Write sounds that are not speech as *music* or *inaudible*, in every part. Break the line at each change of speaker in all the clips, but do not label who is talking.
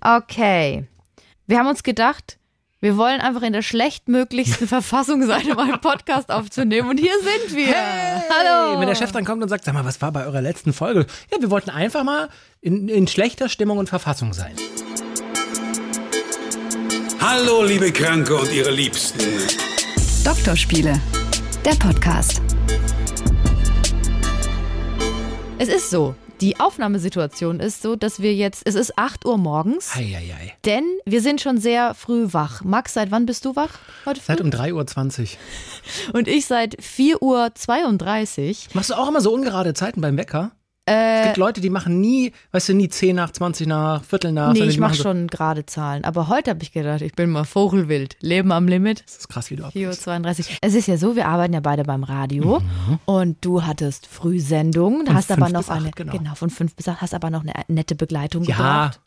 Okay. Wir haben uns gedacht, wir wollen einfach in der schlechtmöglichsten *laughs* Verfassung sein, um einen Podcast aufzunehmen. Und hier sind wir.
Hey,
Hallo.
Wenn der Chef dann kommt und sagt, sag mal, was war bei eurer letzten Folge? Ja, wir wollten einfach mal in, in schlechter Stimmung und Verfassung sein.
Hallo, liebe Kranke und ihre Liebsten.
Doktorspiele, der Podcast.
Es ist so. Die Aufnahmesituation ist so, dass wir jetzt, es ist 8 Uhr morgens,
Eieiei.
denn wir sind schon sehr früh wach. Max, seit wann bist du wach heute früh?
Seit um 3.20 Uhr.
Und ich seit 4.32 Uhr.
Machst du auch immer so ungerade Zeiten beim Wecker? Es
Äh,
gibt Leute, die machen nie, weißt du, nie 10 nach, 20 nach, Viertel nach.
nee, ich mache
so,
schon gerade Zahlen. Aber heute habe ich gedacht, ich bin mal Vogelwild. Leben am Limit.
Das ist krass, wie du
4.32
abgehst.
Uhr. Es ist ja so, wir arbeiten ja beide beim Radio und du hattest Frühsendung,
Von
hast aber noch
bis acht,
eine,
genau.
von fünf bis acht, hast aber noch eine nette Begleitung
Ja.
gebraucht.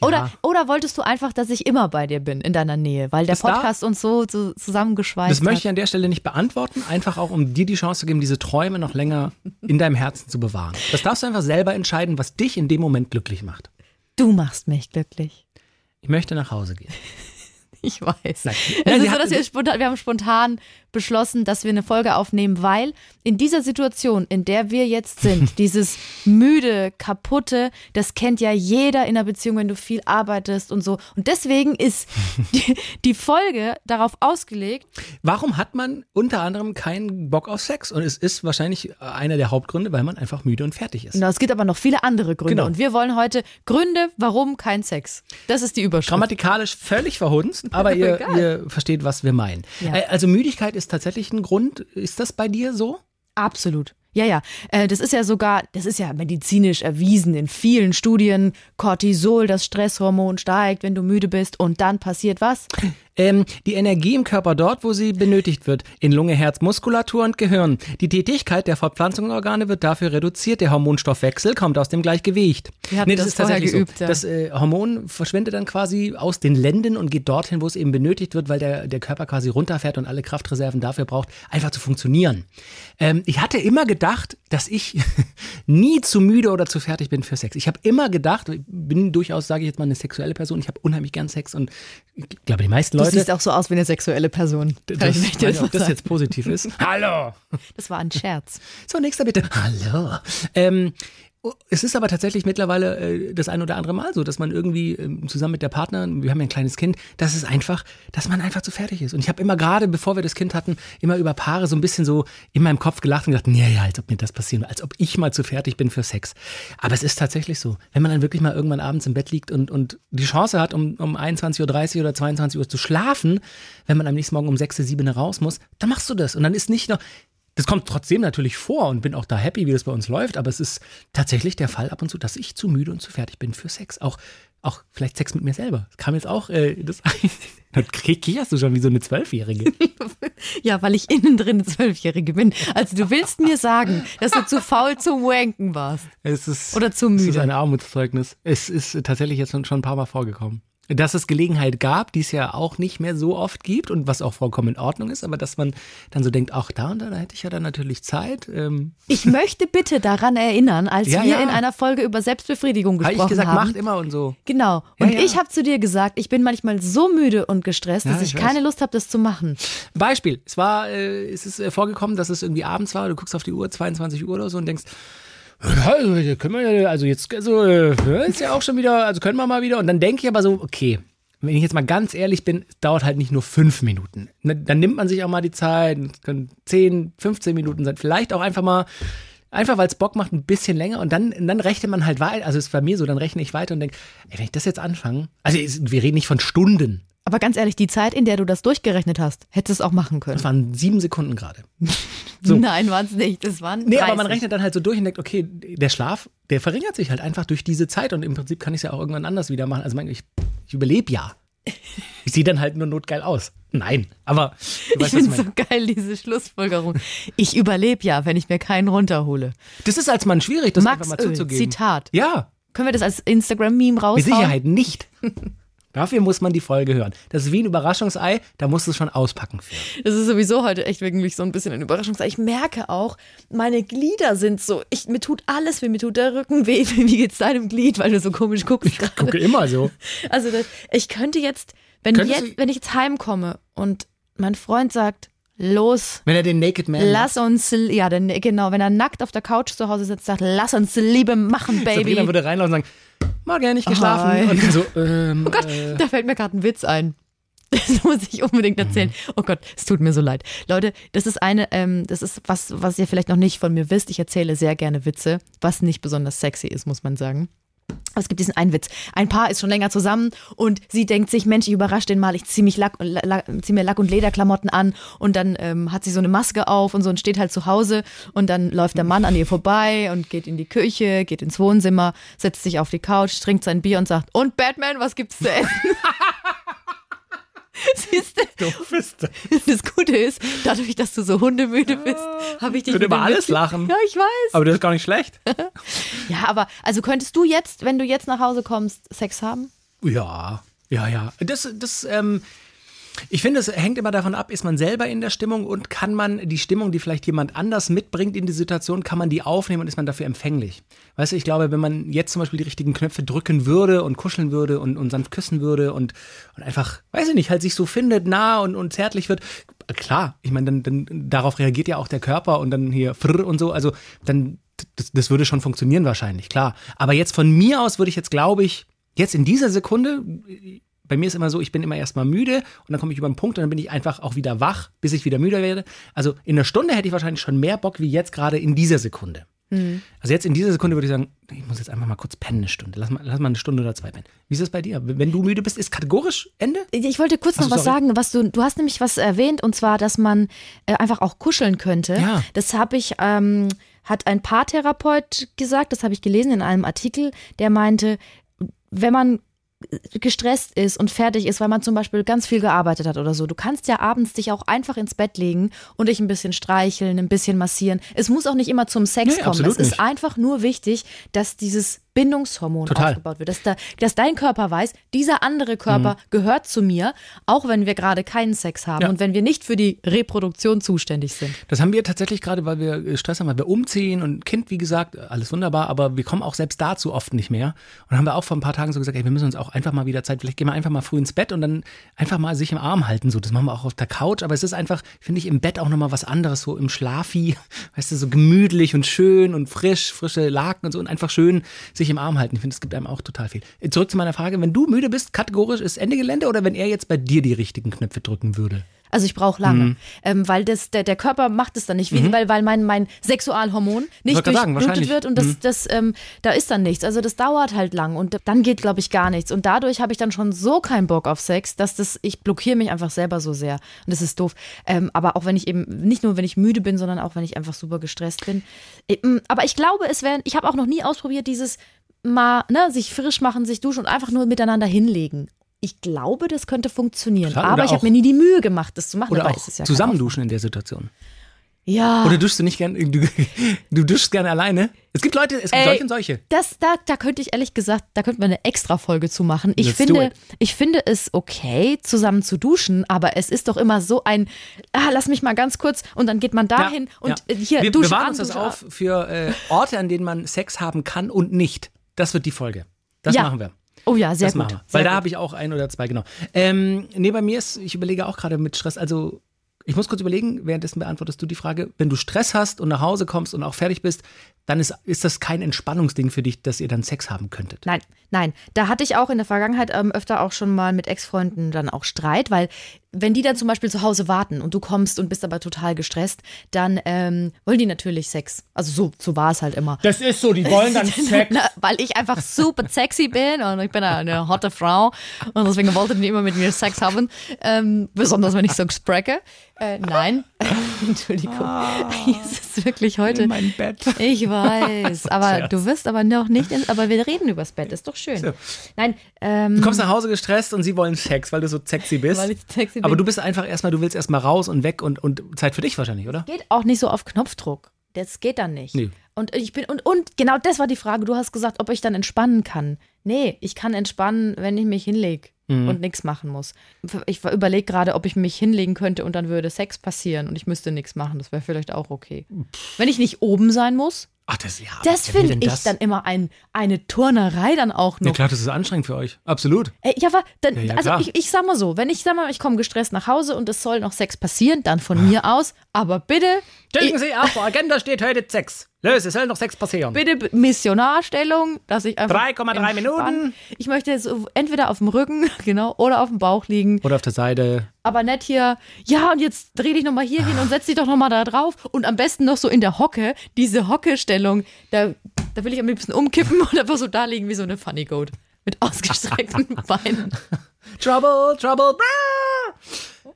Ja.
Oder, oder wolltest du einfach, dass ich immer bei dir bin, in deiner Nähe, weil der
Das da-
Podcast uns so, so zusammengeschweißt
Das möchte ich
hat?
an der Stelle nicht beantworten, einfach auch um dir die Chance zu geben, diese Träume noch länger in deinem Herzen zu bewahren. Das darfst du einfach selber entscheiden, was dich in dem Moment glücklich macht.
Du machst mich glücklich.
Ich möchte nach Hause gehen. *laughs*
Ich weiß.
Nein.
Es
Nein,
ist
sie
so,
hat-
dass wir spontan, wir haben spontan beschlossen, dass wir eine Folge aufnehmen, weil in dieser Situation, in der wir jetzt sind, *laughs* dieses müde, kaputte, das kennt ja jeder in einer Beziehung, wenn du viel arbeitest und so. Und deswegen ist *laughs* die, die Folge darauf ausgelegt,
Warum hat man unter anderem keinen Bock auf Sex? Und es ist wahrscheinlich einer der Hauptgründe, weil man einfach müde und fertig ist.
na, es gibt aber noch viele andere Gründe.
Genau.
Und wir wollen heute Gründe, warum kein Sex. Das ist die Überschrift.
Grammatikalisch völlig verhunzt, aber ihr, *laughs* ihr versteht, was wir meinen.
Ja.
Äh, Also Müdigkeit ist tatsächlich ein Grund. Ist das bei dir so?
Absolut. Ja, ja. Äh, Das ist ja sogar, das ist ja medizinisch erwiesen in vielen Studien. Cortisol, das Stresshormon steigt, wenn du müde bist. Und dann passiert was?
Ähm, die Energie im Körper dort, wo sie benötigt wird, in Lunge, Herz, Muskulatur und Gehirn. Die Tätigkeit der Fortpflanzungsorgane wird dafür reduziert. Der Hormonstoffwechsel kommt aus dem Gleichgewicht.
Wir hatten das vorher geübt,
so.
ja.
Das äh, Hormon verschwindet dann quasi aus den Lenden und geht dorthin, wo es eben benötigt wird, weil der, der Körper quasi runterfährt und alle Kraftreserven dafür braucht, einfach zu funktionieren. Ähm, ich hatte immer gedacht, dass ich *laughs* nie zu müde oder zu fertig bin für Sex. Ich habe immer gedacht, ich bin durchaus, sage ich jetzt mal, eine sexuelle Person. Ich habe unheimlich gern Sex und ich glaube, die meisten
Du
Leute.
siehst auch so aus wie eine sexuelle Person. Kann
Das,
ich
nicht, ob das jetzt positiv ist. *laughs* Hallo.
das war ein Scherz.
So, nächster bitte. Hallo. Ähm, es ist aber tatsächlich mittlerweile äh, das ein oder andere Mal so, dass man irgendwie ähm, zusammen mit der Partnerin, wir haben ja ein kleines Kind, das ist einfach, dass man einfach zu fertig ist. Und ich habe immer gerade, bevor wir das Kind hatten, immer über Paare so ein bisschen so in meinem Kopf gelacht und gedacht, nee, ja, als ob mir das passieren, als ob ich mal zu fertig bin für Sex. Aber es ist tatsächlich so, wenn man dann wirklich mal irgendwann abends im Bett liegt und, und die Chance hat, um, um 21.30 Uhr oder 22 Uhr zu schlafen, wenn man am nächsten Morgen um 6, 7 raus muss, dann machst du das. Und dann ist nicht noch, das kommt trotzdem natürlich vor und bin auch da happy, wie das bei uns läuft, aber es ist tatsächlich der Fall ab und zu, dass ich zu müde und zu fertig bin für Sex. Auch, auch vielleicht Sex mit mir selber. Das kam jetzt auch, äh, das, *laughs* dann kicherst du schon wie so eine Zwölfjährige. *laughs*
Ja, weil ich innen drin eine Zwölfjährige bin. Also du willst mir sagen, dass du zu faul zum Wanken warst.
Es ist,
Oder zu
Es ist
müde.
ein Armutszeugnis. Es ist tatsächlich jetzt schon, schon ein paar Mal vorgekommen. Dass es Gelegenheit gab, die es ja auch nicht mehr so oft gibt und was auch vollkommen in Ordnung ist, aber dass man dann so denkt, ach da und da, da hätte ich ja dann natürlich Zeit. Ähm,
Ich möchte bitte daran erinnern, als
Ja,
wir
ja.
in einer Folge über Selbstbefriedigung
habe
gesprochen
ich gesagt,
haben.
macht immer und so.
Genau. Und
ja.
ich habe zu dir gesagt, ich bin manchmal so müde und gestresst, dass ich,
ich
keine Lust habe, das zu machen.
Beispiel, es war, äh, es ist äh, vorgekommen, dass es irgendwie abends war, du guckst auf die Uhr, 22 Uhr oder so und denkst, also, können wir also jetzt, also, äh, ist ja auch schon wieder, also können wir mal wieder. Und dann denke ich aber so, okay, wenn ich jetzt mal ganz ehrlich bin, dauert halt nicht nur fünf Minuten. Ne, Dann nimmt man sich auch mal die Zeit, können 10, 15 Minuten sein, vielleicht auch einfach mal, einfach weil es Bock macht, ein bisschen länger und dann, dann rechnet man halt weiter, also ist bei mir so, dann rechne ich weiter und denke, ey, wenn ich das jetzt anfange, also wir reden nicht von Stunden,
Aber ganz ehrlich, die Zeit, in der du das durchgerechnet hast, hättest du es auch machen können.
das waren sieben Sekunden gerade. *laughs* so.
Nein, waren es nicht. Das waren
Nee,
30.
aber man rechnet dann halt so durch und denkt, okay, der Schlaf, der verringert sich halt einfach durch diese Zeit und im Prinzip kann ich es ja auch irgendwann anders wieder machen. Also ich, ich überlebe ja. Ich sehe dann halt nur notgeil aus. Nein, aber
Ich finde so geil, diese Schlussfolgerung. Ich überlebe ja, wenn ich mir keinen runterhole.
Das ist als Mann schwierig, das
Max
einfach mal
Öl,
zuzugeben.
Zitat.
Ja,
Können wir das als Instagram-Meme raushauen?
mit Sicherheit nicht. Dafür muss man die Folge hören. Das ist wie ein Überraschungsei, da musst du es schon auspacken für.
Das ist sowieso heute echt wirklich so ein bisschen ein Überraschungsei. Ich merke auch, meine Glieder sind so, ich, mir tut alles weh, mir tut der Rücken weh. *laughs* Wie geht's deinem Glied, weil du so komisch guckst
Ich gucke immer so.
Also das, ich könnte jetzt, wenn,
Könntest
jetzt, wenn ich jetzt heimkomme und mein Freund sagt, los,
Wenn er den Naked Man
lass uns, ja, denn, genau, wenn er nackt auf der Couch zu Hause sitzt, sagt, lass uns Liebe machen,
macht,
Baby.
Sabrina würde reinlaufen und sagen, mal gerne nicht geschlafen.
Hi.
Und so, *laughs* ähm,
Oh Gott, da fällt mir gerade ein Witz ein. *laughs* Das muss ich unbedingt erzählen. Oh Gott, es tut mir so leid. Leute, das ist eine, ähm, das ist was, was ihr vielleicht noch nicht von mir wisst. Ich erzähle sehr gerne Witze, was nicht besonders sexy ist, muss man sagen. Es gibt diesen einen Witz. Ein Paar ist schon länger zusammen und sie denkt sich, Mensch, ich überrasche den mal, ich ziehe mich Lack, La- La- zieh mir Lack- und Lederklamotten an und dann ähm, hat sie so eine Maske auf und so und steht halt zu Hause und dann läuft der Mann an ihr vorbei und geht in die Küche, geht ins Wohnzimmer, setzt sich auf die Couch, trinkt sein Bier und sagt, und Batman, was gibt's zu essen? *laughs* *laughs* Siehst du, *laughs*
das.
Gute ist, dadurch, dass du so hundemüde bist, habe ich dich
würde
mit
über alles lachen.
Ja, ich weiß.
Aber das ist gar nicht schlecht. *laughs*
Ja, aber also könntest du jetzt, wenn du jetzt nach Hause kommst, Sex haben?
Ja, ja, ja. Das, das, ähm, ich finde, es hängt immer davon ab, ist man selber in der Stimmung und kann man die Stimmung, die vielleicht jemand anders mitbringt in die Situation, kann man die aufnehmen und ist man dafür empfänglich. Weißt du, ich glaube, wenn man jetzt zum Beispiel die richtigen Knöpfe drücken würde und kuscheln würde und, und sanft küssen würde und, und einfach, weiß ich nicht, halt sich so findet, nah und, und zärtlich wird, klar, ich meine, dann, dann darauf reagiert ja auch der Körper und dann hier frr und so, also dann, das, das würde schon funktionieren wahrscheinlich, klar. Aber jetzt von mir aus würde ich jetzt, glaube ich, jetzt in dieser Sekunde, bei mir ist immer so, ich bin immer erstmal müde und dann komme ich über einen Punkt und dann bin ich einfach auch wieder wach, bis ich wieder müde werde. Also in einer Stunde hätte ich wahrscheinlich schon mehr Bock wie jetzt gerade in dieser Sekunde. Also jetzt in dieser Sekunde würde ich sagen, ich muss jetzt einfach mal kurz pennen eine Stunde. Lass mal, lass mal eine Stunde oder zwei pennen. Wie ist das bei dir? Wenn du müde bist, ist kategorisch Ende?
Ich wollte kurz
Ach
noch
so,
was
sorry.
sagen, was du, du hast nämlich was erwähnt und zwar, dass man äh, einfach auch kuscheln könnte.
Ja.
Das habe ich, ähm, hat ein Paartherapeut gesagt, das habe ich gelesen in einem Artikel, der meinte, wenn man gestresst ist und fertig ist, weil man zum Beispiel ganz viel gearbeitet hat oder so. Du kannst ja abends dich auch einfach ins Bett legen und dich ein bisschen streicheln, ein bisschen massieren. Es muss auch nicht immer zum Sex
Nee,
kommen. Es ist
nicht.
einfach nur wichtig, dass dieses Bindungshormon
Total.
aufgebaut wird. Dass, da, dass dein Körper weiß, dieser andere Körper gehört zu mir, auch wenn wir gerade keinen Sex haben
Ja.
und wenn wir nicht für die Reproduktion zuständig sind.
Das haben wir tatsächlich gerade, weil wir Stress haben, weil wir umziehen und Kind, wie gesagt, alles wunderbar, aber wir kommen auch selbst dazu oft nicht mehr. Und haben wir auch vor ein paar Tagen so gesagt, ey, wir müssen uns auch einfach mal wieder Zeit, vielleicht gehen wir einfach mal früh ins Bett und dann einfach mal sich im Arm halten. So, das machen wir auch auf der Couch, aber es ist einfach, finde ich, im Bett auch nochmal was anderes, so im Schlafi, *laughs* weißt du, so gemütlich und schön und frisch, frische Laken und so und einfach schön sich im Arm halten. Ich finde, es gibt einem auch total viel. Zurück zu meiner Frage, wenn du müde bist, kategorisch ist Ende Gelände oder wenn er jetzt bei dir die richtigen Knöpfe drücken würde?
Also ich brauche lange,
Mhm.
ähm, weil das, der, der Körper macht es dann nicht, wie, weil, weil mein, mein Sexualhormon nicht durchblutet wird und das, das, ähm, da ist dann nichts. Also das dauert halt lang und dann geht, glaube ich, gar nichts. Und dadurch habe ich dann schon so keinen Bock auf Sex, dass das, ich blockiere mich einfach selber so sehr. Und das ist doof. Ähm, aber auch wenn ich eben, nicht nur wenn ich müde bin, sondern auch wenn ich einfach super gestresst bin. Aber ich glaube, es wäre, ich habe auch noch nie ausprobiert, dieses mal, ne, sich frisch machen, sich duschen und einfach nur miteinander hinlegen. Ich glaube, das könnte funktionieren.
Klar,
aber ich habe mir nie die Mühe gemacht, das zu machen.
Oder auch
ja
zusammen duschen in der Situation.
Ja.
Oder duschst du nicht gern, du, *laughs* du duschst gerne alleine? Es gibt Leute, es gibt
Ey,
solche und solche.
Das, da, da könnte ich ehrlich gesagt, da könnten wir eine extra Folge zu machen. Ich
Let's
finde, ich finde es okay, zusammen zu duschen, aber es ist doch immer so ein, ah, lass mich mal ganz kurz und dann geht man dahin und äh, hier
wir
Dusche
bewahren
an,
uns das auf für äh, Orte, an denen man Sex haben kann und nicht. Das wird die Folge. Das
Ja.
machen wir.
Oh ja, sehr
das
gut.
machen wir.
Sehr
Weil da habe ich auch ein oder zwei, genau. Ähm, nee, bei mir ist, ich überlege auch gerade mit Stress, also ich muss kurz überlegen, währenddessen beantwortest du die Frage, wenn du Stress hast und nach Hause kommst und auch fertig bist, dann ist, ist das kein Entspannungsding für dich, dass ihr dann Sex haben könntet.
Nein, nein. Da hatte ich auch in der Vergangenheit ähm, öfter auch schon mal mit Ex-Freunden dann auch Streit, weil wenn die dann zum Beispiel zu Hause warten und du kommst und bist aber total gestresst, dann ähm, wollen die natürlich Sex. Also so, so war es halt immer.
Das ist so, die wollen dann *laughs*
Na, weil ich einfach super sexy bin und ich bin eine hotte Frau und deswegen wollten die immer mit mir Sex haben. Ähm, besonders wenn ich so sprecke. Äh, nein, *laughs* Entschuldigung. Es ist wirklich heute.
mein Bett.
Ich weiß, aber du wirst aber noch nicht, in, aber wir reden übers Bett, ist doch schön.
So.
Nein, ähm,
Du kommst nach Hause gestresst und sie wollen Sex, weil du so sexy bist.
Weil ich sexy bin.
Aber du bist einfach erstmal, du willst erstmal raus und weg und, und Zeit für dich wahrscheinlich, oder?
geht auch nicht so auf Knopfdruck. Das geht dann nicht.
Nee.
Und ich bin, und, und genau das war die Frage. Du hast gesagt, ob ich dann entspannen kann. Nee, ich kann entspannen, wenn ich mich hinlege. und nichts machen muss. Ich überlege gerade, ob ich mich hinlegen könnte und dann würde Sex passieren und ich müsste nichts machen. Das wäre vielleicht auch okay. Wenn ich nicht oben sein muss,
Ach, das, ja,
das finde ich
das?
dann immer ein, eine Turnerei dann auch
Ja,
noch.
klar, das ist anstrengend für euch. Absolut.
Ey, ja, aber dann,
Ja, ja,
also ich, ich sag mal so, wenn ich sag mal, ich komme gestresst nach Hause und es soll noch Sex passieren, dann von mir aus, aber bitte,
Denken Sie, auf der Agenda steht heute Sex. Los, es soll noch Sex passieren.
bitte Missionarstellung, dass ich einfach
3,3
entspann-
Minuten.
Ich möchte so entweder auf dem Rücken, *laughs* genau, oder auf dem Bauch liegen,
Oder auf der Seite.
Aber nicht hier, ja, und jetzt dreh dich nochmal hier hin und setz dich doch nochmal da drauf und am besten noch so in der Hocke, diese Hockestellung, da, da will ich am liebsten umkippen und einfach so da liegen wie so eine Funny Goat mit ausgestreckten *laughs* Beinen.
Trouble, Trouble, bra!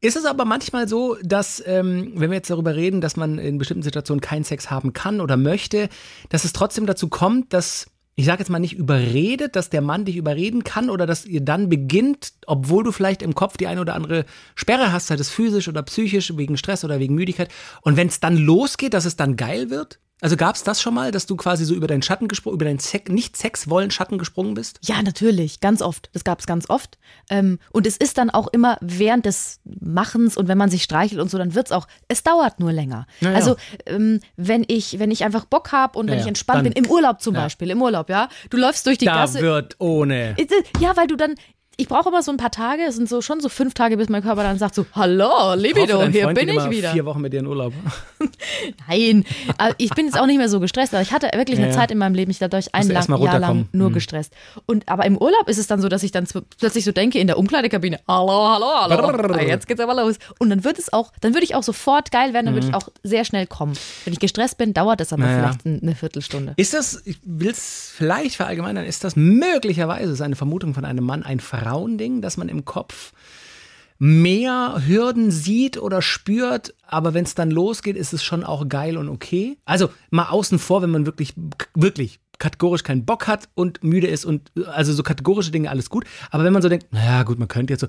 Ist es aber manchmal so, dass, ähm, wenn wir jetzt darüber reden, dass man in bestimmten Situationen keinen Sex haben kann oder möchte, dass es trotzdem dazu kommt, dass, ich sage jetzt mal nicht überredet, dass der Mann dich überreden kann oder dass ihr dann beginnt, obwohl du vielleicht im Kopf die eine oder andere Sperre hast, sei das physisch oder psychisch, wegen Stress oder wegen Müdigkeit. Und wenn es dann losgeht, dass es dann geil wird? Also gab es das schon mal, dass du quasi so über deinen Schatten gesprungen, über deinen Sex, nicht Sex wollen Schatten gesprungen bist?
Ja, natürlich, ganz oft. Das gab es ganz oft. Ähm, und es ist dann auch immer während des Machens und wenn man sich streichelt und so, dann wird's auch, es dauert nur länger.
Ja, ja.
Also ähm, wenn ich, wenn ich einfach Bock habe und
Ja,
wenn ich entspannt bin, im Urlaub zum. Beispiel, im Urlaub, ja, du läufst durch die
Da
Gasse.
wird ohne.
Ja, weil du dann, ich brauche immer so ein paar Tage, es sind so schon so fünf Tage, bis mein Körper dann sagt so, hallo, Libido, hier
Freund
bin ich wieder.
Vier Wochen mit dir in Urlaub. *laughs*
Nein, ich bin jetzt auch nicht mehr so gestresst. Aber ich hatte wirklich
Ja,
eine
ja.
Zeit in meinem Leben, ich glaube, ich ein lang, Jahr lang nur
Mhm.
gestresst. Und aber im Urlaub ist es dann so, dass ich dann plötzlich so denke in der Umkleidekabine, hallo, hallo, hallo,
Brrr.
jetzt geht's aber los. Und dann wird es auch, dann würde ich auch sofort geil werden, dann würde ich auch sehr schnell kommen. Wenn ich gestresst bin, dauert es aber
Mhm. Naja.
vielleicht ein- eine Viertelstunde.
Ist das, ich will es vielleicht verallgemeinern, ist das möglicherweise, ist eine Vermutung von einem Mann, ein Frauending, dass man im Kopf mehr Hürden sieht oder spürt, aber wenn es dann losgeht, ist es schon auch geil und okay? Also mal außen vor, wenn man wirklich, wirklich kategorisch keinen Bock hat und müde ist und also so kategorische Dinge alles gut, aber wenn man so denkt, naja gut, man könnte jetzt so,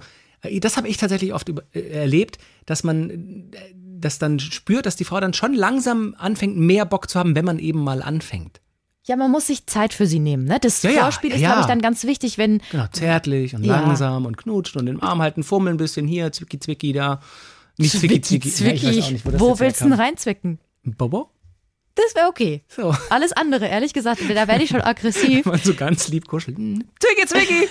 das habe ich tatsächlich oft über, äh, erlebt, dass man äh, das dann spürt, dass die Frau dann schon langsam anfängt, mehr Bock zu haben, wenn man eben mal anfängt.
Ja, man muss sich Zeit für sie nehmen. Ne? Das
Ja, ja,
Vorspiel ist,
ja.
glaube ich, dann ganz wichtig, wenn
Genau, zärtlich und
Ja.
langsam und knutschen und den Arm halten, fummeln ein bisschen hier, zwicki zwicki da. Nicht zwicki zwicki. Ja, ich weiß auch nicht, wo das
Wo willst du denn reinzwicken?
Bobo?
Das wäre okay.
So.
Alles andere, ehrlich gesagt, da werde ich schon *laughs* aggressiv.
Man so ganz lieb kuscheln. Hm, Zwicki zwicki!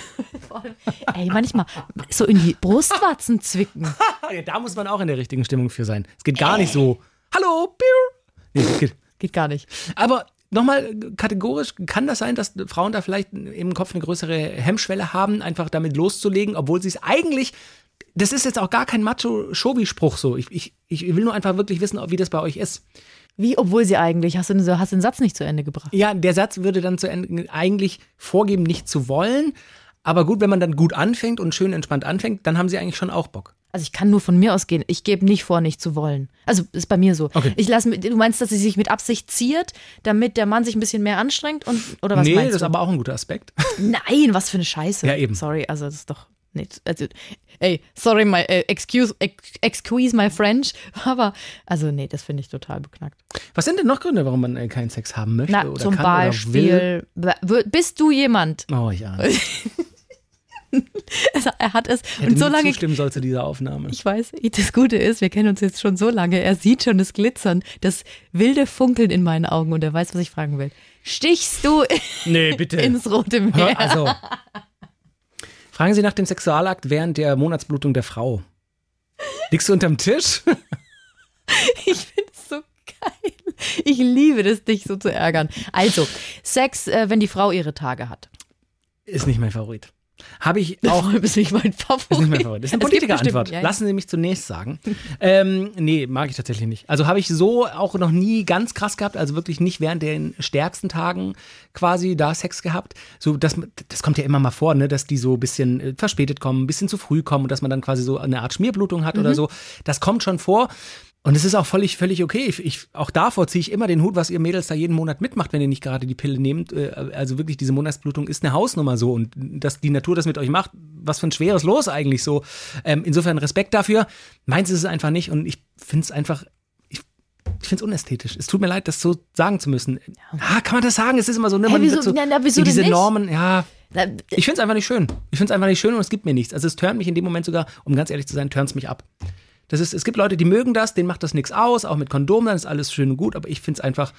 *laughs*
Ey, manchmal so in die Brustwarzen zwicken. *laughs*
ja, da muss man auch in der richtigen Stimmung für sein. Es geht gar nicht so, hallo, piu. Nee, geht.
Geht gar nicht.
Aber nochmal kategorisch, kann das sein, dass Frauen da vielleicht im Kopf eine größere Hemmschwelle haben, einfach damit loszulegen, obwohl sie es eigentlich. Das ist jetzt auch gar kein Macho-Shobi-Spruch so. Ich, ich, ich will nur einfach wirklich wissen, wie das bei euch ist.
Wie, obwohl sie eigentlich, hast du, den- hast den Satz nicht zu Ende gebracht.
Ja, der Satz würde dann zu Ende eigentlich vorgeben, nicht zu wollen. Aber gut, wenn man dann gut anfängt und schön entspannt anfängt, dann haben sie eigentlich schon auch Bock.
Also ich kann nur von mir ausgehen, ich gebe nicht vor, nicht zu wollen. Also ist bei mir so.
Okay.
Ich lass, mit- du meinst, dass sie sich mit Absicht ziert, damit der Mann sich ein bisschen mehr anstrengt und oder was
nee,
meinst
das ist
du?
aber auch ein guter Aspekt. *laughs*
Nein, was für eine Scheiße.
Ja, eben.
Sorry, also das ist doch nicht. Also, ey, sorry, my, äh, excuse, ex, excuse my French, *laughs* aber also nee, das finde ich total beknackt.
Was sind denn noch Gründe, warum man äh, keinen Sex haben möchte
Na,
oder
zum
kann oder will?
Beispiel, bist du jemand?
Oh ja. *laughs* *laughs*
Er hat es
Hätte
und so lange
zustimmen soll zu dieser Aufnahme.
Ich weiß, das Gute ist, wir kennen uns jetzt schon so lange. Er sieht schon das Glitzern, das wilde Funkeln in meinen Augen und er weiß, was ich fragen will. Stichst du
Nee, bitte. *laughs*
ins Rote Meer?
Hör, also. Fragen Sie nach dem Sexualakt während der Monatsblutung der Frau. Liegst du unterm Tisch? *laughs*
Ich finde es so geil. Ich liebe das, dich so zu ärgern. Also, Sex, äh, wenn die Frau ihre Tage hat.
Ist nicht mein Favorit. Habe ich auch *laughs*
Auch ist nicht mein Favorit.
Ist nicht mein Favorit. Das ist eine Politikerantwort.
ja, ja.
Lassen Sie mich zunächst sagen. ähm, nee, mag ich tatsächlich nicht. Also habe ich so auch noch nie ganz krass gehabt, also wirklich nicht während den stärksten Tagen quasi da Sex gehabt. So, das, das kommt ja immer mal vor, ne, dass die so ein bisschen äh, verspätet kommen, ein bisschen zu früh kommen und dass man dann quasi so eine Art Schmierblutung hat
Mhm.
oder so. Das kommt schon vor. Und es ist auch völlig, völlig okay. Ich, ich, auch davor ziehe ich immer den Hut, was ihr Mädels da jeden Monat mitmacht, wenn ihr nicht gerade die Pille nehmt. Äh, Also wirklich, diese Monatsblutung ist eine Hausnummer so. Und dass die Natur das mit euch macht, was für ein schweres Los eigentlich so. Ähm, insofern Respekt dafür. Meins ist es einfach nicht. Und ich finde es einfach, ich, finde es unästhetisch. Es tut mir leid, das so sagen zu müssen. Ah, kann man das sagen? Es ist immer so, ne? Man
wieso-
so
na, na, wieso
in diese
nicht?
Normen, ja.
Na,
Ich finde es einfach nicht schön. Ich finde es einfach nicht schön und es gibt mir nichts. Also es turnt mich in dem Moment sogar, um ganz ehrlich zu sein, turnt es mich ab. Das ist, es gibt Leute, die mögen das, denen macht das nichts aus, auch mit Kondom, dann ist alles schön und gut, aber ich finde es einfach,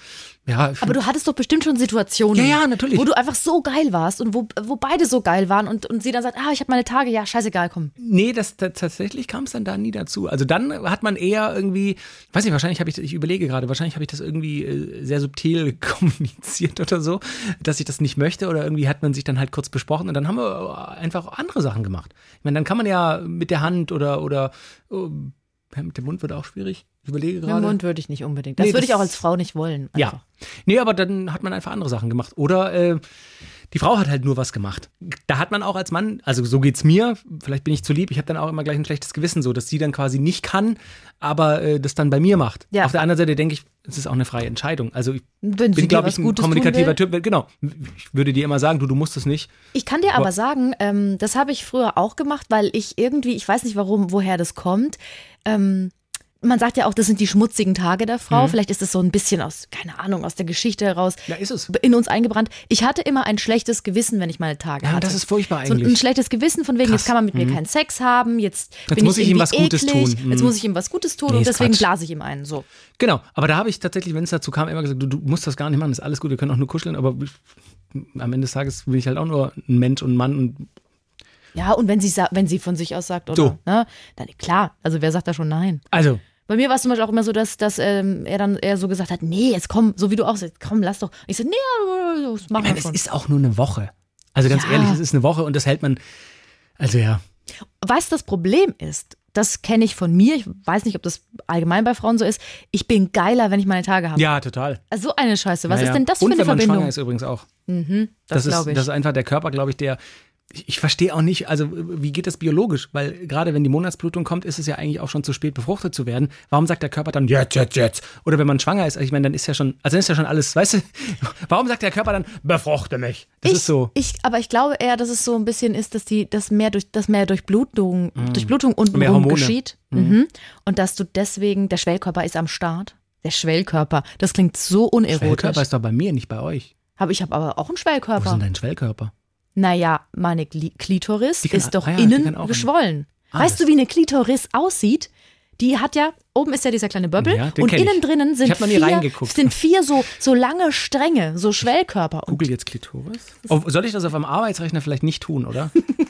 ja.
Aber du hattest doch bestimmt schon Situationen,
Ja, ja, natürlich.
wo du einfach so geil warst und wo, wo beide so geil waren und, und sie dann sagt, ah, ich habe meine Tage, ja, scheißegal, komm.
Nee, das, das tatsächlich kam es dann da nie dazu. Also dann hat man eher irgendwie, weiß nicht, wahrscheinlich habe ich, ich überlege gerade, wahrscheinlich habe ich das irgendwie äh, sehr subtil *laughs* kommuniziert oder so, dass ich das nicht möchte oder irgendwie hat man sich dann halt kurz besprochen und dann haben wir einfach andere Sachen gemacht. Ich meine, dann kann man ja mit der Hand oder oder äh, mit dem Mund wird auch schwierig. Ich überlege
Mit
gerade.
dem Mund würde ich nicht unbedingt. Das
Nee,
würde ich auch als Frau nicht wollen.
Ja.
einfach.
Nee, aber dann hat man einfach andere Sachen gemacht. Oder äh, die Frau hat halt nur was gemacht. Da hat man auch als Mann, also so geht's mir, vielleicht bin ich zu lieb, ich habe dann auch immer gleich ein schlechtes Gewissen, so dass sie dann quasi nicht kann, aber äh, das dann bei mir macht.
Ja.
Auf der anderen Seite denke ich, es ist auch eine freie Entscheidung. Also ich
Wenn
bin, glaube ich, ein
Gutes
kommunikativer. Typ. Genau. Ich würde dir immer sagen, du, du musst es nicht.
Ich kann dir aber
Aber-
sagen, ähm, das habe ich früher auch gemacht, weil ich irgendwie, ich weiß nicht warum, woher das kommt. Ähm, man sagt ja auch, das sind die schmutzigen Tage der
Mhm.
Frau. Vielleicht ist es so ein bisschen aus, keine Ahnung, aus der Geschichte heraus
Ja, ist es.
in uns eingebrannt. Ich hatte immer ein schlechtes Gewissen, wenn ich meine Tage
Ja,
hatte.
das ist furchtbar
So ein,
eigentlich.
schlechtes Gewissen von wegen,
Krass.
jetzt kann man mit mir keinen Sex haben, jetzt, bin
muss ich ihm
irgendwie
was Gutes
eklig,
tun.
Jetzt
Mhm.
muss ich ihm was Gutes tun
Nee,
und deswegen
Quatsch.
blase ich ihm einen. So.
Genau. Aber da habe ich tatsächlich, wenn es dazu kam, immer gesagt, du, du musst das gar nicht machen, ist alles gut, wir können auch nur kuscheln, aber ich, am Ende des Tages bin ich halt auch nur ein Mensch und Mann und
Ja, und wenn sie, wenn sie von sich aus sagt, oder,
So.
ne, dann klar, also wer sagt da schon nein?
also
Bei mir war es zum Beispiel auch immer so, dass, dass ähm, er dann eher so gesagt hat, nee, jetzt komm, so wie du auch sagst, komm, lass doch. Ich so, nee, das machen wir
es
schon.
ist auch nur eine Woche. Also ganz
Ja.
ehrlich, es ist eine Woche und das hält man. Also ja.
Was das Problem ist, das kenne ich von mir, ich weiß nicht, ob das allgemein bei Frauen so ist, ich bin geiler, wenn ich meine Tage habe.
Ja, total.
Also so eine Scheiße, was
ja,
ist
ja.
denn das für
und
eine
wenn man
Verbindung?
schwanger ist übrigens auch.
das
ist,
glaube ich.
das ist einfach der Körper, glaube ich, der. Ich, verstehe auch nicht, also wie geht das biologisch? Weil gerade wenn die Monatsblutung kommt, ist es ja eigentlich auch schon zu spät befruchtet zu werden. Warum sagt der Körper dann jetzt, jetzt, jetzt? Oder wenn man schwanger ist, also ich meine, dann ist ja schon, also dann ist ja schon alles, weißt du, *laughs* warum sagt der Körper dann, befruchte mich? Das
ich,
ist so.
Ich, aber ich glaube eher, dass es so ein bisschen ist, dass die, dass mehr durch, dass mehr Durchblutung, Durchblutung
Mm. Mehr
untenrum geschieht. Mhm. Und dass du deswegen, der Schwellkörper ist am Start. Der Schwellkörper, das klingt so unerotisch.
Schwellkörper ist doch bei mir, nicht bei euch.
Hab, ich habe aber auch einen
Wo ist
Schwellkörper.
denn dein Schwellkörper?
Naja, meine Klitoris
kann-
ist doch
ah ja,
innen geschwollen.
Ah,
weißt du, wie eine Klitoris aussieht? Die hat ja, oben ist ja dieser kleine Böbbel
Ja,
und innen drinnen sind vier, sind vier so, so lange Stränge, so Schwellkörper.
Google jetzt Klitoris. Oh, soll ich das auf einem Arbeitsrechner vielleicht nicht tun, oder? *laughs*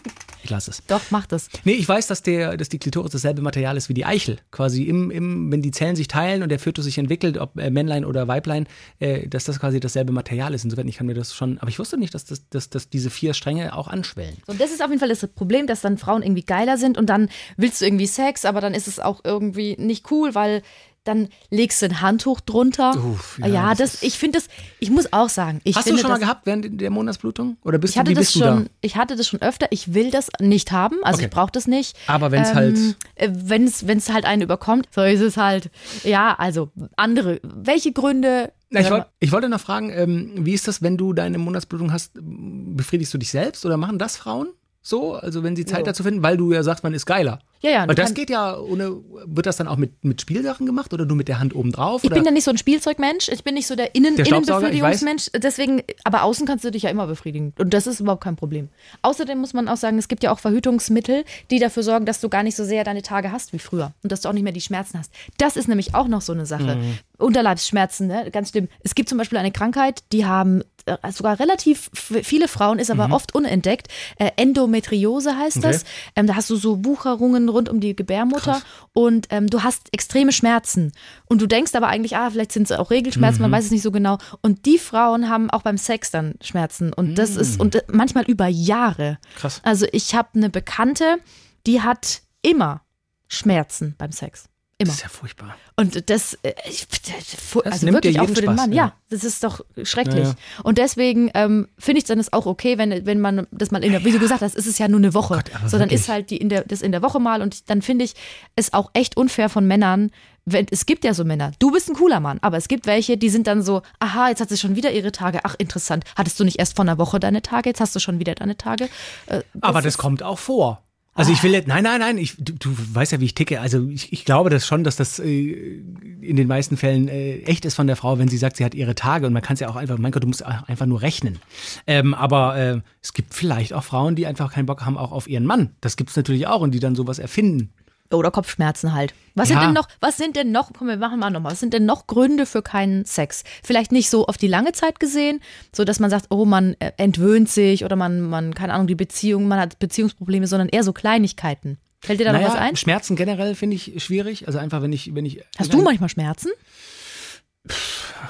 Es.
doch, mach das.
Nee, ich weiß, dass, der, dass die Klitoris dasselbe Material ist wie die Eichel. Quasi im, im, wenn die Zellen sich teilen und der Fötus sich entwickelt, ob äh, Männlein oder Weiblein, äh, dass das quasi dasselbe Material ist. Insofern, ich kann mir das schon, aber ich wusste nicht, dass, das, dass, dass diese vier Stränge auch anschwellen.
So, das ist auf jeden Fall das Problem, dass dann Frauen irgendwie geiler sind und dann willst du irgendwie Sex, aber dann ist es auch irgendwie nicht cool, weil dann legst du ein Handtuch drunter.
Uff, ja,
ja,
das
ich finde das, ich muss auch sagen, ich
Hast du schon mal
das,
gehabt während der Monatsblutung? Oder bist
ich hatte
du, wie
das
bist du
schon,
da?
ich hatte das schon öfter. Ich will das nicht haben, also
Okay.
ich brauche das nicht.
Aber halt-
wenn es wenn es halt einen überkommt, so ist es halt. Ja, also andere. Welche Gründe?
Na, ich,
Ähm,
wollt, ich wollte noch fragen, ähm, wie ist das, wenn du deine Monatsblutung hast? Befriedigst du dich selbst oder machen das Frauen so? Also wenn sie Zeit
Ja.
dazu finden, weil du ja sagst, man ist geiler.
Ja, ja. Du
das geht ja ohne, wird das dann auch mit, mit Spielsachen gemacht oder nur mit der Hand oben drauf?
Ich
oder?
bin ja nicht so ein Spielzeugmensch, ich bin nicht so der, Innen
Der
Innenbefriedigungsmensch. Deswegen, aber außen kannst du dich ja immer befriedigen. Und das ist überhaupt kein Problem. Außerdem muss man auch sagen, es gibt ja auch Verhütungsmittel, die dafür sorgen, dass du gar nicht so sehr deine Tage hast wie früher. Und dass du auch nicht mehr die Schmerzen hast. Das ist nämlich auch noch so eine Sache.
Mhm.
Unterleibsschmerzen, ne? ganz schlimm. Es gibt zum Beispiel eine Krankheit, die haben sogar relativ viele Frauen, ist aber oft unentdeckt. Äh, Endometriose heißt
Mhm. Okay.
das. Ähm, da hast du so Wucherungen rund um die Gebärmutter und ähm, du hast extreme Schmerzen. Und du denkst aber eigentlich, ah, vielleicht sind es auch Regelschmerzen,
Mhm.
man weiß es nicht so genau. Und die Frauen haben auch beim Sex dann Schmerzen. Und das ist, und äh, manchmal über Jahre.
Mhm. Krass.
Also ich habe eine Bekannte, die hat immer Schmerzen beim Sex. Immer.
Das ist ja furchtbar.
Und das, äh, ich-
Das
also
nimmt
wirklich auch für den
Spaß,
Mann,
ja.
ja. das ist doch schrecklich.
Ja, ja.
Und deswegen ähm, finde ich dann ist auch okay, wenn, wenn man das mal in der, wie du gesagt hast, ist es ja nur eine Woche.
Gott, aber
so, dann
wirklich.
ist halt die in der, das in der Woche mal und dann finde ich es auch echt unfair von Männern, wenn, es gibt ja so Männer, du bist ein cooler Mann, aber es gibt welche, die sind dann so, aha, jetzt hat sie schon wieder ihre Tage, ach interessant, hattest du nicht erst vor einer Woche deine Tage, jetzt hast du schon wieder deine Tage. Äh,
Aber das
ist-
kommt auch vor. Also ich will jetzt, nein, nein, nein, ich, du, du weißt ja, wie ich ticke. Also ich, ich glaube das schon, dass das äh, in den meisten Fällen äh, echt ist von der Frau, wenn sie sagt, sie hat ihre Tage und man kann es ja auch einfach, mein Gott, du musst einfach nur rechnen. Ähm, aber äh, es gibt vielleicht auch Frauen, die einfach keinen Bock haben, auch auf ihren Mann. Das gibt es natürlich auch und die dann sowas erfinden.
Oder Kopfschmerzen halt. Was
Ja.
sind denn noch, was sind denn noch, komm, wir machen mal nochmal, was sind denn noch Gründe für keinen Sex? Vielleicht nicht so auf die lange Zeit gesehen, so dass man sagt, oh, man äh, entwöhnt sich oder man, man, keine Ahnung, die Beziehung, man hat Beziehungsprobleme, sondern eher so Kleinigkeiten. Fällt dir da noch was ein?
Schmerzen generell finde ich schwierig. Also einfach, wenn ich, wenn ich.
Hast du manchmal Schmerzen?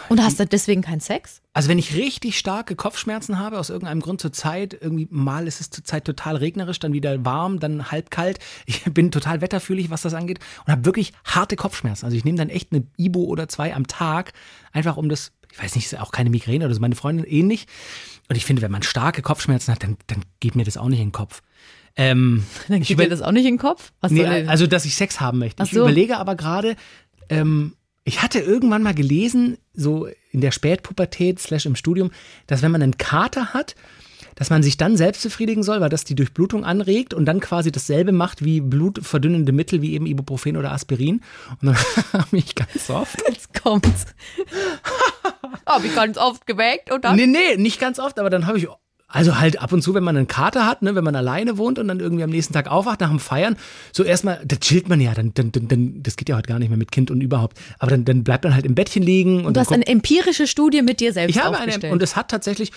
Und hast du deswegen keinen Sex?
Also wenn ich richtig starke Kopfschmerzen habe, aus irgendeinem Grund zur Zeit, irgendwie mal ist es zur Zeit total regnerisch, dann wieder warm, dann halb kalt. Ich *laughs* bin total wetterfühlig, was das angeht und habe wirklich harte Kopfschmerzen. Also ich nehme dann echt eine Ibo oder zwei am Tag, einfach um das, ich weiß nicht, ist auch keine Migräne oder so, meine Freundin ähnlich. Und ich finde, wenn man starke Kopfschmerzen hat, dann, dann geht mir das auch nicht in den Kopf. Ähm,
Dann
ich
geht dir das auch nicht in den Kopf? Was
Nee,
denn-
also, dass ich Sex haben möchte.
Ach
Ich
so.
überlege aber gerade, ähm, ich hatte irgendwann mal gelesen, so in der Spätpubertät slash im Studium, dass wenn man einen Kater hat, dass man sich dann selbst befriedigen soll, weil das die Durchblutung anregt und dann quasi dasselbe macht wie blutverdünnende Mittel wie eben Ibuprofen oder Aspirin. Und dann *laughs* habe ich ganz oft.
Jetzt kommt's. *laughs* Hab ich ganz oft geweckt und dann.
Nee, nee, nicht ganz oft, aber dann habe ich. Also halt ab und zu, wenn man einen Kater hat, ne, wenn man alleine wohnt und dann irgendwie am nächsten Tag aufwacht nach dem Feiern, so erstmal, da chillt man ja, dann, dann, dann, das geht ja heute gar nicht mehr mit Kind und überhaupt. Aber dann, dann bleibt man halt im Bettchen liegen und
Und du hast eine empirische Studie mit dir selbst
ich habe eine,
aufgestellt.
und es hat tatsächlich,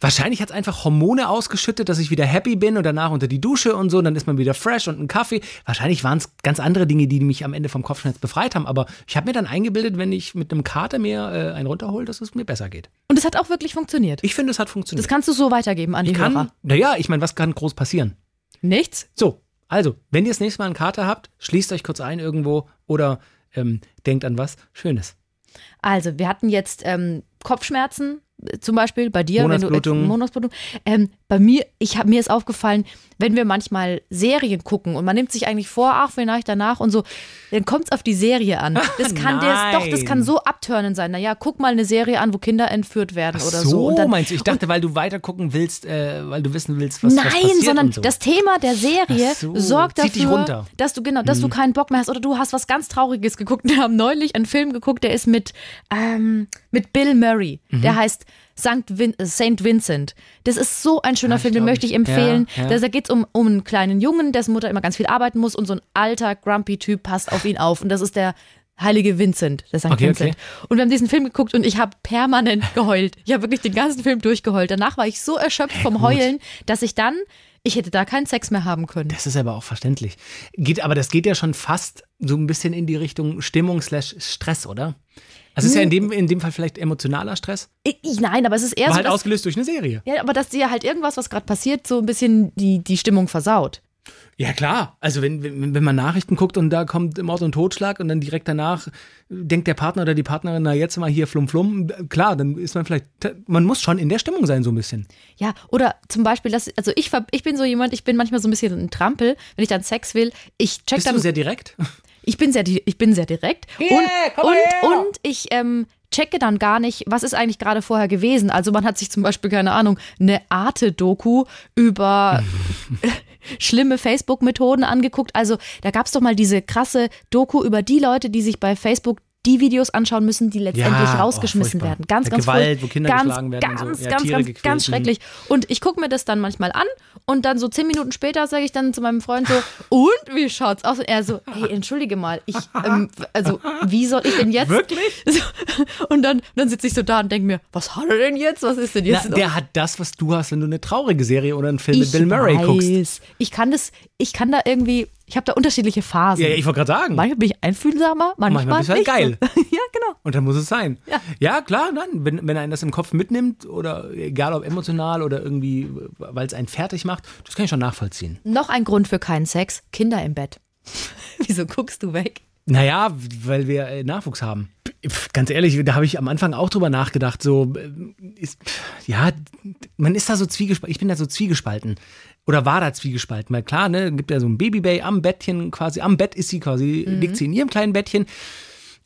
wahrscheinlich hat es einfach Hormone ausgeschüttet, dass ich wieder happy bin und danach unter die Dusche und so, dann ist man wieder fresh und ein Kaffee. Wahrscheinlich waren es ganz andere Dinge, die mich am Ende vom Kopfschmerz befreit haben, aber ich habe mir dann eingebildet, wenn ich mit einem Kater mir äh, einen runterhole, dass es mir besser geht.
Und es hat auch wirklich funktioniert.
Ich finde, es hat funktioniert.
Das kannst du so weitergeben an die
ich kann,
Hörer.
naja, ich meine, was kann groß passieren?
Nichts?
So, also, wenn ihr das nächste Mal einen Kater habt, schließt euch kurz ein irgendwo oder ähm, denkt an was Schönes.
Also, wir hatten jetzt ähm, Kopfschmerzen, zum Beispiel bei dir, wenn du äh, Monatsblutung. Ähm, bei mir, ich hab, mir ist aufgefallen, wenn wir manchmal Serien gucken und man nimmt sich eigentlich vor, ach, vielleicht danach und so, dann kommt es auf die Serie an. Das kann das, doch, das kann
Nein.
so abtörnen sein. Naja, guck mal eine Serie an, wo Kinder entführt werden
Ach
oder
so,
so. Und dann,
meinst du? Ich dachte, weil du weiter gucken willst, äh, weil du wissen willst, was, was
Nein,
passiert
sondern
und so.
das Thema der Serie
so,
sorgt dafür.
Mhm.
dass du genau, dass du keinen Bock mehr hast oder du hast was ganz Trauriges geguckt. Wir haben neulich einen Film geguckt, der ist mit ähm, mit Bill Murray.
Mhm.
Der heißt St. Vin äh, Saint Vincent. Das ist so ein schöner
Ah, ich
Film, den möchte ich empfehlen.
ja, ja.
Da, da geht es um, um einen kleinen Jungen, dessen Mutter immer ganz viel arbeiten muss und so ein alter, grumpy Typ passt auf ihn auf. Und das ist der heilige Vincent, der St.
Okay,
Vincent.
okay.
Und wir haben diesen Film geguckt und ich habe permanent geheult. Ich habe wirklich den ganzen Film durchgeheult. Danach war ich so erschöpft vom Heulen, dass ich dann, ich hätte da keinen Sex mehr haben können.
Das ist aber auch verständlich. Geht, aber das geht ja schon fast so ein bisschen in die Richtung Stimmung slash Stress, oder? Also es ist ja in dem, in dem Fall vielleicht emotionaler Stress,
Ich, nein, aber es ist eher
aber
so,
halt
dass,
ausgelöst durch eine Serie.
ja, aber dass dir halt irgendwas, was gerade passiert, so ein bisschen die, die Stimmung versaut.
Ja, klar. Also wenn, wenn, wenn man Nachrichten guckt und da kommt Mord und Totschlag und dann direkt danach denkt der Partner oder die Partnerin, na jetzt mal hier flum flum, klar, dann ist man vielleicht, man muss schon in der Stimmung sein so ein bisschen.
Ja, oder zum Beispiel, dass, also ich, ich bin so jemand, ich bin manchmal so ein bisschen ein Trampel, wenn ich dann Sex will. Ich check
Bist
dann,
du sehr direkt?
Ich bin sehr, ich bin sehr direkt
Hier,
und, und, und ich ähm, checke dann gar nicht, was ist eigentlich gerade vorher gewesen. Also man hat sich zum Beispiel, keine Ahnung, eine Arte-Doku über *laughs* schlimme Facebook-Methoden angeguckt. Also da gab es doch mal diese krasse Doku über die Leute, die sich bei Facebook die Videos anschauen müssen, die letztendlich
Ja, oh,
rausgeschmissen
furchtbar.
werden. Ganz, ganz
Gewalt, wo Kinder
ganz,
geschlagen werden und
Ganz,
so. Ja,
ganz, ganz, ganz
mhm.
schrecklich. Und ich gucke mir das dann manchmal an und dann so zehn Minuten später sage ich dann zu meinem Freund so, *laughs* und wie schaut's aus? Und er so, hey, entschuldige mal, ich, ähm, also wie soll ich denn jetzt?
Wirklich? *laughs*
So, und dann, dann sitze ich so da und denke mir, was hat er denn jetzt? Was ist denn
Na,
jetzt? noch?
der hat das, was du hast, wenn du eine traurige Serie oder einen Film mit
ich
Bill Murray
weiß.
guckst.
Ich kann das, ich kann da irgendwie, ich habe da unterschiedliche Phasen.
Ja, ja, ich wollte gerade sagen.
manchmal bin ich einfühlsamer, manchmal,
Manchmal bist du halt geil. *laughs*
Ja, genau.
Und dann muss es sein.
Ja.
klar, dann, wenn, wenn einen das im Kopf mitnimmt oder egal ob emotional oder irgendwie, weil es einen fertig macht, das kann ich schon nachvollziehen.
Noch ein Grund für keinen Sex, Kinder im Bett. *laughs* Wieso guckst du weg?
Naja, weil wir äh, Nachwuchs haben. Ganz ehrlich, da habe ich am Anfang auch drüber nachgedacht. So, äh, ist, ja, man ist da so zwiegespalten. Ich bin da so zwiegespalten. Oder war da zwiegespalten. Weil klar, ne, gibt ja so ein Babybay am Bettchen quasi, am Bett ist sie quasi, liegt sie in ihrem kleinen Bettchen.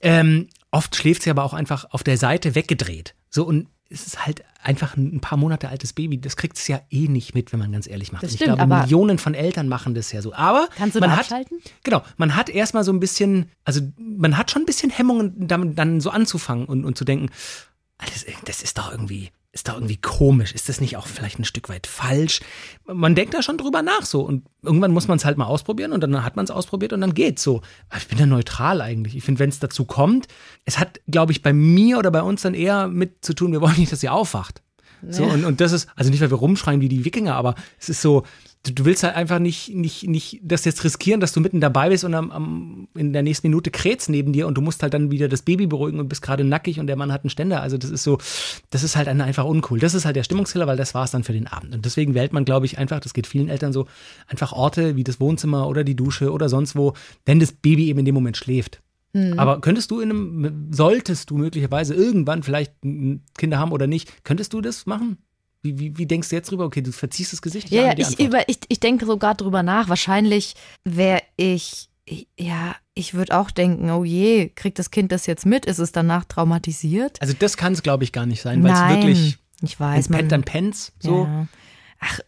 Ähm, oft schläft sie aber auch einfach auf der Seite weggedreht. So, und es ist halt einfach ein paar Monate altes Baby. Das kriegt es ja eh nicht mit, wenn man ganz ehrlich macht.
Das
Und ich
stimmt,
glaube,
aber-
Millionen von Eltern machen das ja so. Aber
Kannst du
man hat,
abschalten?
Genau, man hat erstmal so ein bisschen, also man hat schon ein bisschen Hemmungen, damit dann so anzufangen und, und zu denken, das, das ist doch irgendwie, ist doch irgendwie komisch. Ist das nicht auch vielleicht ein Stück weit falsch? Man denkt da schon drüber nach so und irgendwann muss man es halt mal ausprobieren und dann hat man es ausprobiert und dann geht's so. Aber ich bin da neutral eigentlich. Ich finde, wenn es dazu kommt, es hat, glaube ich, bei mir oder bei uns dann eher mit zu tun, wir wollen nicht, dass sie aufwacht. So, und, und das ist, also nicht, weil wir rumschreien wie die Wikinger, aber es ist so, du, du willst halt einfach nicht, nicht, nicht das jetzt riskieren, dass du mitten dabei bist und am, am, in der nächsten Minute krät's neben dir und du musst halt dann wieder das Baby beruhigen und bist gerade nackig und der Mann hat einen Ständer. Also das ist so, das ist halt einfach uncool. Das ist halt der Stimmungskiller, weil das war's dann für den Abend. Und deswegen wählt man, glaube ich, einfach, das geht vielen Eltern so, einfach Orte wie das Wohnzimmer oder die Dusche oder sonst wo, wenn das Baby eben in dem Moment schläft. Aber könntest du in einem, solltest du möglicherweise irgendwann vielleicht Kinder haben oder nicht, könntest du das machen? Wie, wie, wie denkst du jetzt drüber? Okay, du verziehst das Gesicht.
Ja, ja, ich, über, ich, ich denke sogar drüber nach. Wahrscheinlich wäre ich, ja, ich würde auch denken, oh je, kriegt das Kind das jetzt mit? Ist es danach traumatisiert?
also das kann es, glaube ich, gar nicht sein, weil es wirklich
ich weiß, man,
dann pennt's. So.
Ja. Ach,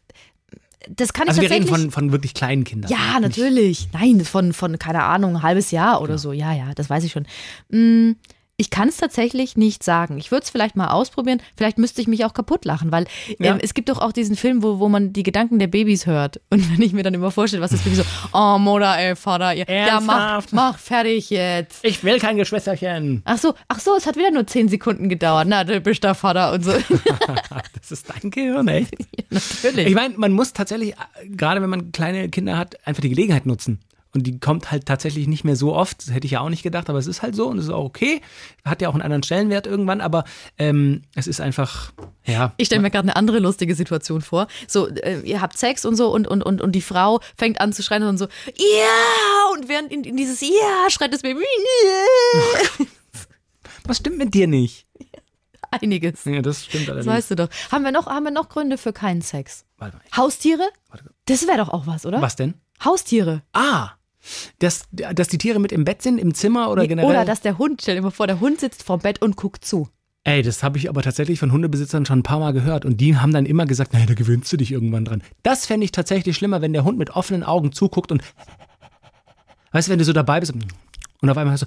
das kann ich
Also wir reden von, von wirklich kleinen Kindern.
Ja, natürlich. Nein, von, von, keine Ahnung, ein halbes Jahr
Genau.
oder so. Ja, ja, das weiß ich schon. Mm, Ich kann es tatsächlich nicht sagen. Ich würde es vielleicht mal ausprobieren. Vielleicht müsste ich mich auch kaputt lachen, weil
Ja.
ähm, es gibt doch auch diesen Film, wo, wo man die Gedanken der Babys hört. *laughs* Und wenn ich mir dann immer vorstelle, was das Baby so, *laughs* oh Mutter, ey, Vater, ja, ja mach, mach fertig jetzt.
Ich will kein Geschwisterchen.
Ach so, ach so, es hat wieder nur zehn Sekunden gedauert. Na, du bist der Vater und so. *laughs*
Das ist dein Gehirn, echt?
Natürlich.
Ich meine, man muss tatsächlich, äh, gerade wenn man kleine Kinder hat, einfach die Gelegenheit nutzen. Und die kommt halt tatsächlich nicht mehr so oft. Das hätte ich ja auch nicht gedacht, aber es ist halt so und es ist auch okay. Hat ja auch einen anderen Stellenwert irgendwann, aber ähm, es ist einfach, ja.
Ich stelle mir gerade eine andere lustige Situation vor. So, äh, ihr habt Sex und so und, und, und, und die Frau fängt an zu schreien und so, ja! Und während in, in dieses Ja schreit das Baby, ja!
Was stimmt mit dir nicht? *laughs*
Einiges.
Ja, das stimmt
Das
allerdings.
weißt du doch. Haben wir noch, haben wir noch Gründe für keinen Sex?
Warte mal.
Haustiere? Das wäre doch auch was, oder?
Was denn?
Haustiere.
Ah, dass, dass die Tiere mit im Bett sind, im Zimmer oder generell?
Oder dass der Hund, stell dir mal vor, der Hund sitzt vorm Bett und guckt zu.
Ey, das habe ich aber tatsächlich von Hundebesitzern schon ein paar Mal gehört und die haben dann immer gesagt, naja, da gewöhnst du dich irgendwann dran. Das fände ich tatsächlich schlimmer, wenn der Hund mit offenen Augen zuguckt und weißt du, wenn du so dabei bist und auf einmal hörst du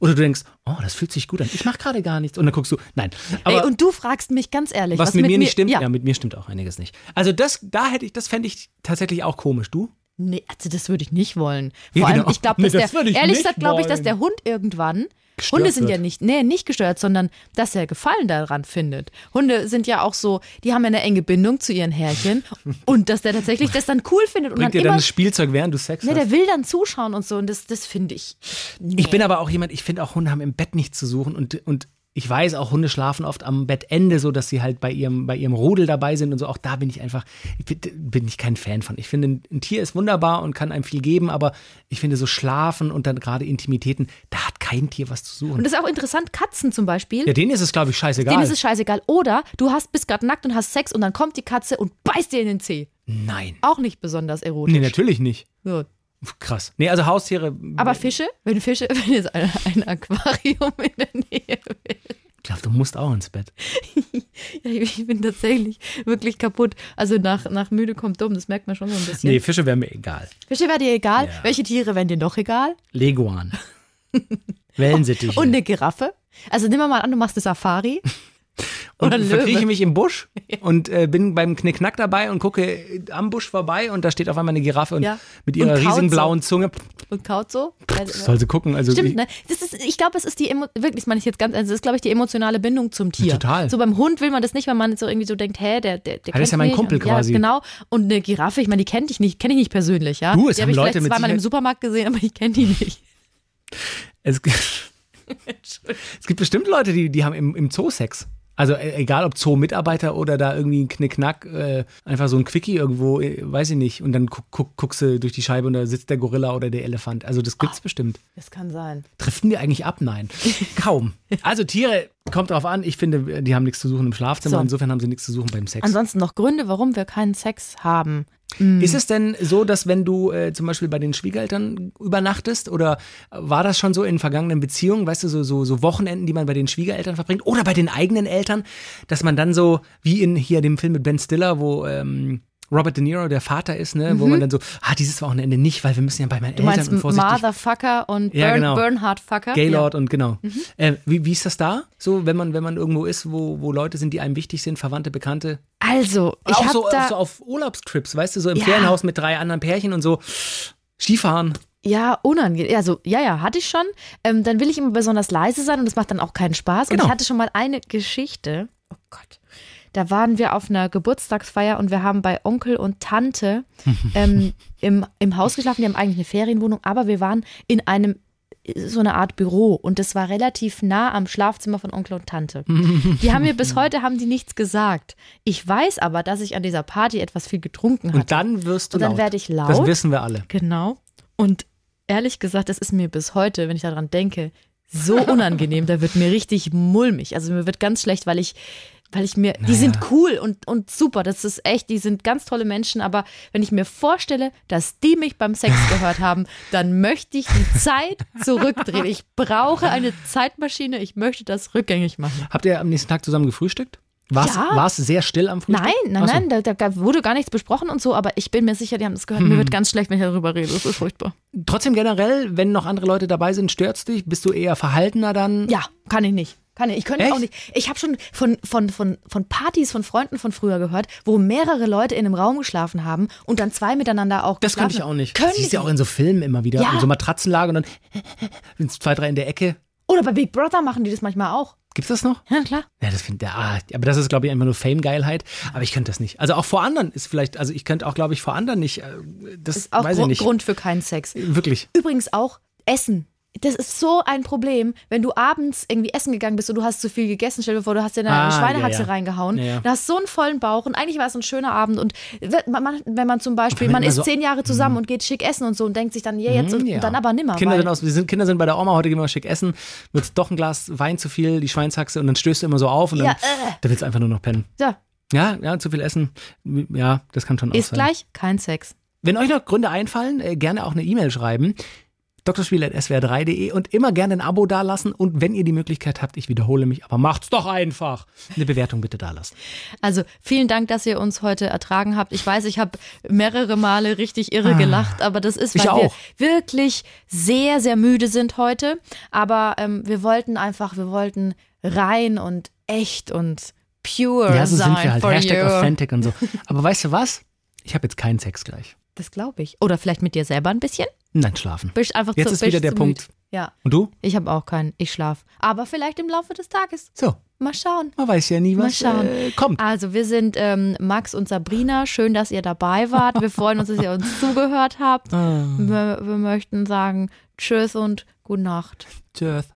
oder du denkst, oh, das fühlt sich gut an. Ich mache gerade gar nichts und dann guckst du, nein. Aber
Ey, und du fragst mich ganz ehrlich,
was, mit, mir nicht stimmt, ja.
Ja.
mit mir stimmt auch einiges nicht. Also das, da hätte ich, das fände ich tatsächlich auch komisch. Du?
Nee, also das würde ich nicht wollen.
Ja,
Vor allem,
genau.
ich glaube, *laughs*
Nee,
der, ehrlich gesagt, glaube ich, dass der Hund irgendwann,
Gestört
Hunde sind
wird.
ja nicht, nee, nicht gestört, sondern dass er Gefallen daran findet. Hunde sind ja auch so, die haben ja eine enge Bindung zu ihren Herrchen *laughs* und dass der tatsächlich das dann cool findet und
Bringt
dann
dir dann das Spielzeug, während du Sex
nee,
hast?
der will dann zuschauen und so und das, das finde ich.
Ich bin aber auch jemand, ich finde auch Hunde haben im Bett nichts zu suchen und, und ich weiß auch, Hunde schlafen oft am Bettende, so dass sie halt bei ihrem, bei ihrem Rudel dabei sind und so. Auch da bin ich einfach, bin, ich kein Fan von. Ich finde, ein, Tier ist wunderbar und kann einem viel geben, aber ich finde so Schlafen und dann gerade Intimitäten, da hat kein Tier was zu
Und
suchen.
das ist auch interessant, Katzen zum Beispiel.
Ja, denen ist es, glaube ich, scheißegal.
Denen ist es scheißegal. Oder du hast, bist gerade nackt und hast Sex und dann kommt die Katze und beißt dir in den Zeh.
Nein.
Auch nicht besonders erotisch.
Nee, natürlich nicht.
So.
Krass. Nee, also Haustiere.
Aber Fische, wenn Fische, *laughs* wenn jetzt ein, ein Aquarium in der Nähe wäre.
Ich glaube, du musst auch ins Bett. *laughs*
Ja, ich bin tatsächlich wirklich kaputt. Also nach, nach müde kommt dumm, das merkt man schon so ein bisschen.
Nee, Fische wären mir egal.
Fische wäre dir egal.
Ja.
Welche Tiere wären dir noch egal?
Leguan. *laughs* Wellensittiche.
Und eine Giraffe? Also nimm mal an, du machst eine Safari.
Und verkrieche mich im Busch *laughs* und äh, bin beim Knickknack dabei und gucke äh, am Busch vorbei und da steht auf einmal eine Giraffe und
Ja.
mit ihrer
Und
riesigen
so.
blauen Zunge.
Und kaut so.
Soll sie gucken. Also
Stimmt,
ich,
ne? Das ist, ich glaube, es ist die, wirklich, das meine ich jetzt ganz, also das ist, glaube ich, die emotionale Bindung zum Tier.
total.
So beim Hund will man das nicht, weil man so irgendwie so denkt, hä, der, der, der
Ah, das ist ja mein. Kumpel
und,
quasi.
Ja, genau. Und eine Giraffe, ich meine, die kennt ich nicht, kenne ich nicht persönlich, ja.
Du, es
die
haben
habe ich
Leute
vielleicht
mit
zweimal im Supermarkt gesehen, aber ich kenne die nicht. *laughs*
es, *laughs* es gibt bestimmt Leute, die, die haben im, im Zoo Sex. Also äh, egal ob Zoo-Mitarbeiter oder da irgendwie ein Knickknack, äh, einfach so ein Quickie irgendwo, äh, weiß ich nicht. Und dann guck, guck, guckst du durch die Scheibe und da sitzt der Gorilla oder der Elefant. Also das gibt's bestimmt.
Das kann sein.
Driften wir eigentlich ab? Nein. *laughs* Kaum. Also Tiere, Kommt drauf an, ich finde, die haben nichts zu suchen im Schlafzimmer,
So.
insofern haben sie nichts zu suchen beim Sex.
Ansonsten noch Gründe, warum wir keinen Sex haben.
Ist es denn so, dass wenn du äh, zum Beispiel bei den Schwiegereltern übernachtest oder war das schon so in vergangenen Beziehungen, weißt du, so, so, so Wochenenden, die man bei den Schwiegereltern verbringt oder bei den eigenen Eltern, dass man dann so, wie in hier dem Film mit Ben Stiller, wo ähm, Robert De Niro der Vater ist, ne, wo man dann so, ah, dieses Wochenende nicht, weil wir müssen ja bei meinen
Du
Eltern
meinst
und vorsichtig
Motherfucker und
Ja,
Burn,
genau.
Bernhard Fucker?
Gaylord und genau.
Mhm.
Äh, wie, wie ist das da? So, wenn man, wenn man irgendwo ist, wo, wo Leute sind, die einem wichtig sind, Verwandte, Bekannte?
Ja. Also, ich
auch
habe
so,
da
auch so auf Urlaubstrips, weißt du, so im
Ja.
Ferienhaus mit drei anderen Pärchen und so Skifahren.
Ja, unangenehm. Also, ja, ja, hatte ich schon. Ähm, dann will ich immer besonders leise sein und das macht dann auch keinen Spaß. Und
Genau.
ich hatte schon mal eine Geschichte. Oh Gott. Da waren wir auf einer Geburtstagsfeier und wir haben bei Onkel und Tante ähm, *laughs* im, im Haus geschlafen. Die haben eigentlich eine Ferienwohnung, aber wir waren in einem so eine Art Büro und das war relativ nah am Schlafzimmer von Onkel und Tante. *laughs* Die haben mir bis heute haben die nichts gesagt. Ich weiß aber, dass ich an dieser Party etwas viel getrunken hatte.
Und dann wirst du
Und dann
laut.
werde ich laut.
Das wissen wir alle.
Genau. Und ehrlich gesagt, das ist mir bis heute, wenn ich daran denke, so unangenehm. da wird mir richtig mulmig. Also mir wird ganz schlecht, weil ich, weil ich mir, die sind cool und, und super. Das ist echt, die sind ganz tolle Menschen. Aber wenn ich mir vorstelle, dass die mich beim Sex *laughs* gehört haben, dann möchte ich die Zeit zurückdrehen. Ich brauche eine Zeitmaschine. Ich möchte das rückgängig machen.
Habt ihr am nächsten Tag zusammen gefrühstückt? War es
Ja.
sehr still am Frühstück?
Nein, nein,
so.
nein, da, da wurde gar nichts besprochen und so, aber ich bin mir sicher, die haben das gehört. Mir wird ganz schlecht, wenn ich darüber rede. Das ist furchtbar.
Trotzdem generell, wenn noch andere Leute dabei sind, stört's dich? Bist du eher verhaltener dann?
Ja, kann ich nicht. Kann ich. Ich könnte
Echt?
auch nicht. Ich habe schon von, von, von, von Partys von Freunden von früher gehört, wo mehrere Leute in einem Raum geschlafen haben und dann zwei miteinander auch
Das
geschlafen
könnte ich auch nicht.
Können
das siehst du ja auch in so Filmen immer wieder.
Ja.
In so Matratzenlagen und dann sind zwei, drei in der Ecke.
Oder bei Big Brother machen die das manchmal auch.
Gibt's das noch?
Ja, klar.
Ja, das finde ah, aber das ist glaube ich einfach nur Fame-Geilheit. Aber ich könnte das nicht. Also auch vor anderen ist vielleicht, also ich könnte auch glaube ich vor anderen nicht. äh, Das
Ist auch
weiß
Gru
ich nicht.
Grund für keinen Sex.
Wirklich.
Übrigens auch Essen. Das ist so ein Problem, wenn du abends irgendwie essen gegangen bist und du hast zu viel gegessen. Stell dir vor, du hast dir eine
Ah,
Schweinehaxe
ja, ja.
reingehauen.
Ja.
Du hast so einen vollen Bauch und eigentlich war es ein schöner Abend. Und wenn man, wenn man zum Beispiel, man ist
so-
zehn Jahre zusammen und geht schick essen und so und denkt sich dann, ja, jetzt und, und dann aber nimmer.
Kinder sind, aus, wir sind, Kinder sind bei der Oma, heute gehen wir schick essen, wird doch ein Glas Wein zu viel, die Schweinshaxe und dann stößt du immer so auf und dann
äh.
da willst du einfach nur noch pennen.
ja,
Ja, ja, zu viel essen. Ja, das kann schon auch
ist
sein.
gleich kein Sex.
Wenn euch noch Gründe einfallen, äh, gerne auch eine E-Mail schreiben. drspiel.swr3.de und immer gerne ein Abo dalassen und wenn ihr die Möglichkeit habt, ich wiederhole mich, aber macht's doch einfach. Eine Bewertung bitte dalassen.
Also vielen Dank, dass ihr uns heute ertragen habt. Ich weiß, ich habe mehrere Male richtig irre gelacht, aber das ist,
Ah.
Weil
auch.
wir wirklich sehr, sehr müde sind heute. Aber ähm, wir wollten einfach, wir wollten rein und echt und pure
Ja, so
sein
sind wir halt. Hashtag
you.
authentic und so. *laughs* Aber weißt du was? Ich habe jetzt keinen Sex gleich.
Das glaube ich. Oder vielleicht mit dir selber ein bisschen.
Nein, schlafen.
Bist einfach
Jetzt
zu,
ist wieder der Punkt.
müde. Ja,
Und du?
ich habe auch keinen. Ich schlaf. Aber vielleicht im Laufe des Tages.
So,
Mal schauen.
man weiß ja nie,
Mal
was
schauen.
äh, kommt.
Also wir sind ähm, Max und Sabrina. Schön, dass ihr dabei wart. Wir freuen uns, dass ihr uns *laughs* zugehört habt.
Ah.
Wir, wir möchten sagen Tschüss und gute Nacht.
Tschüss.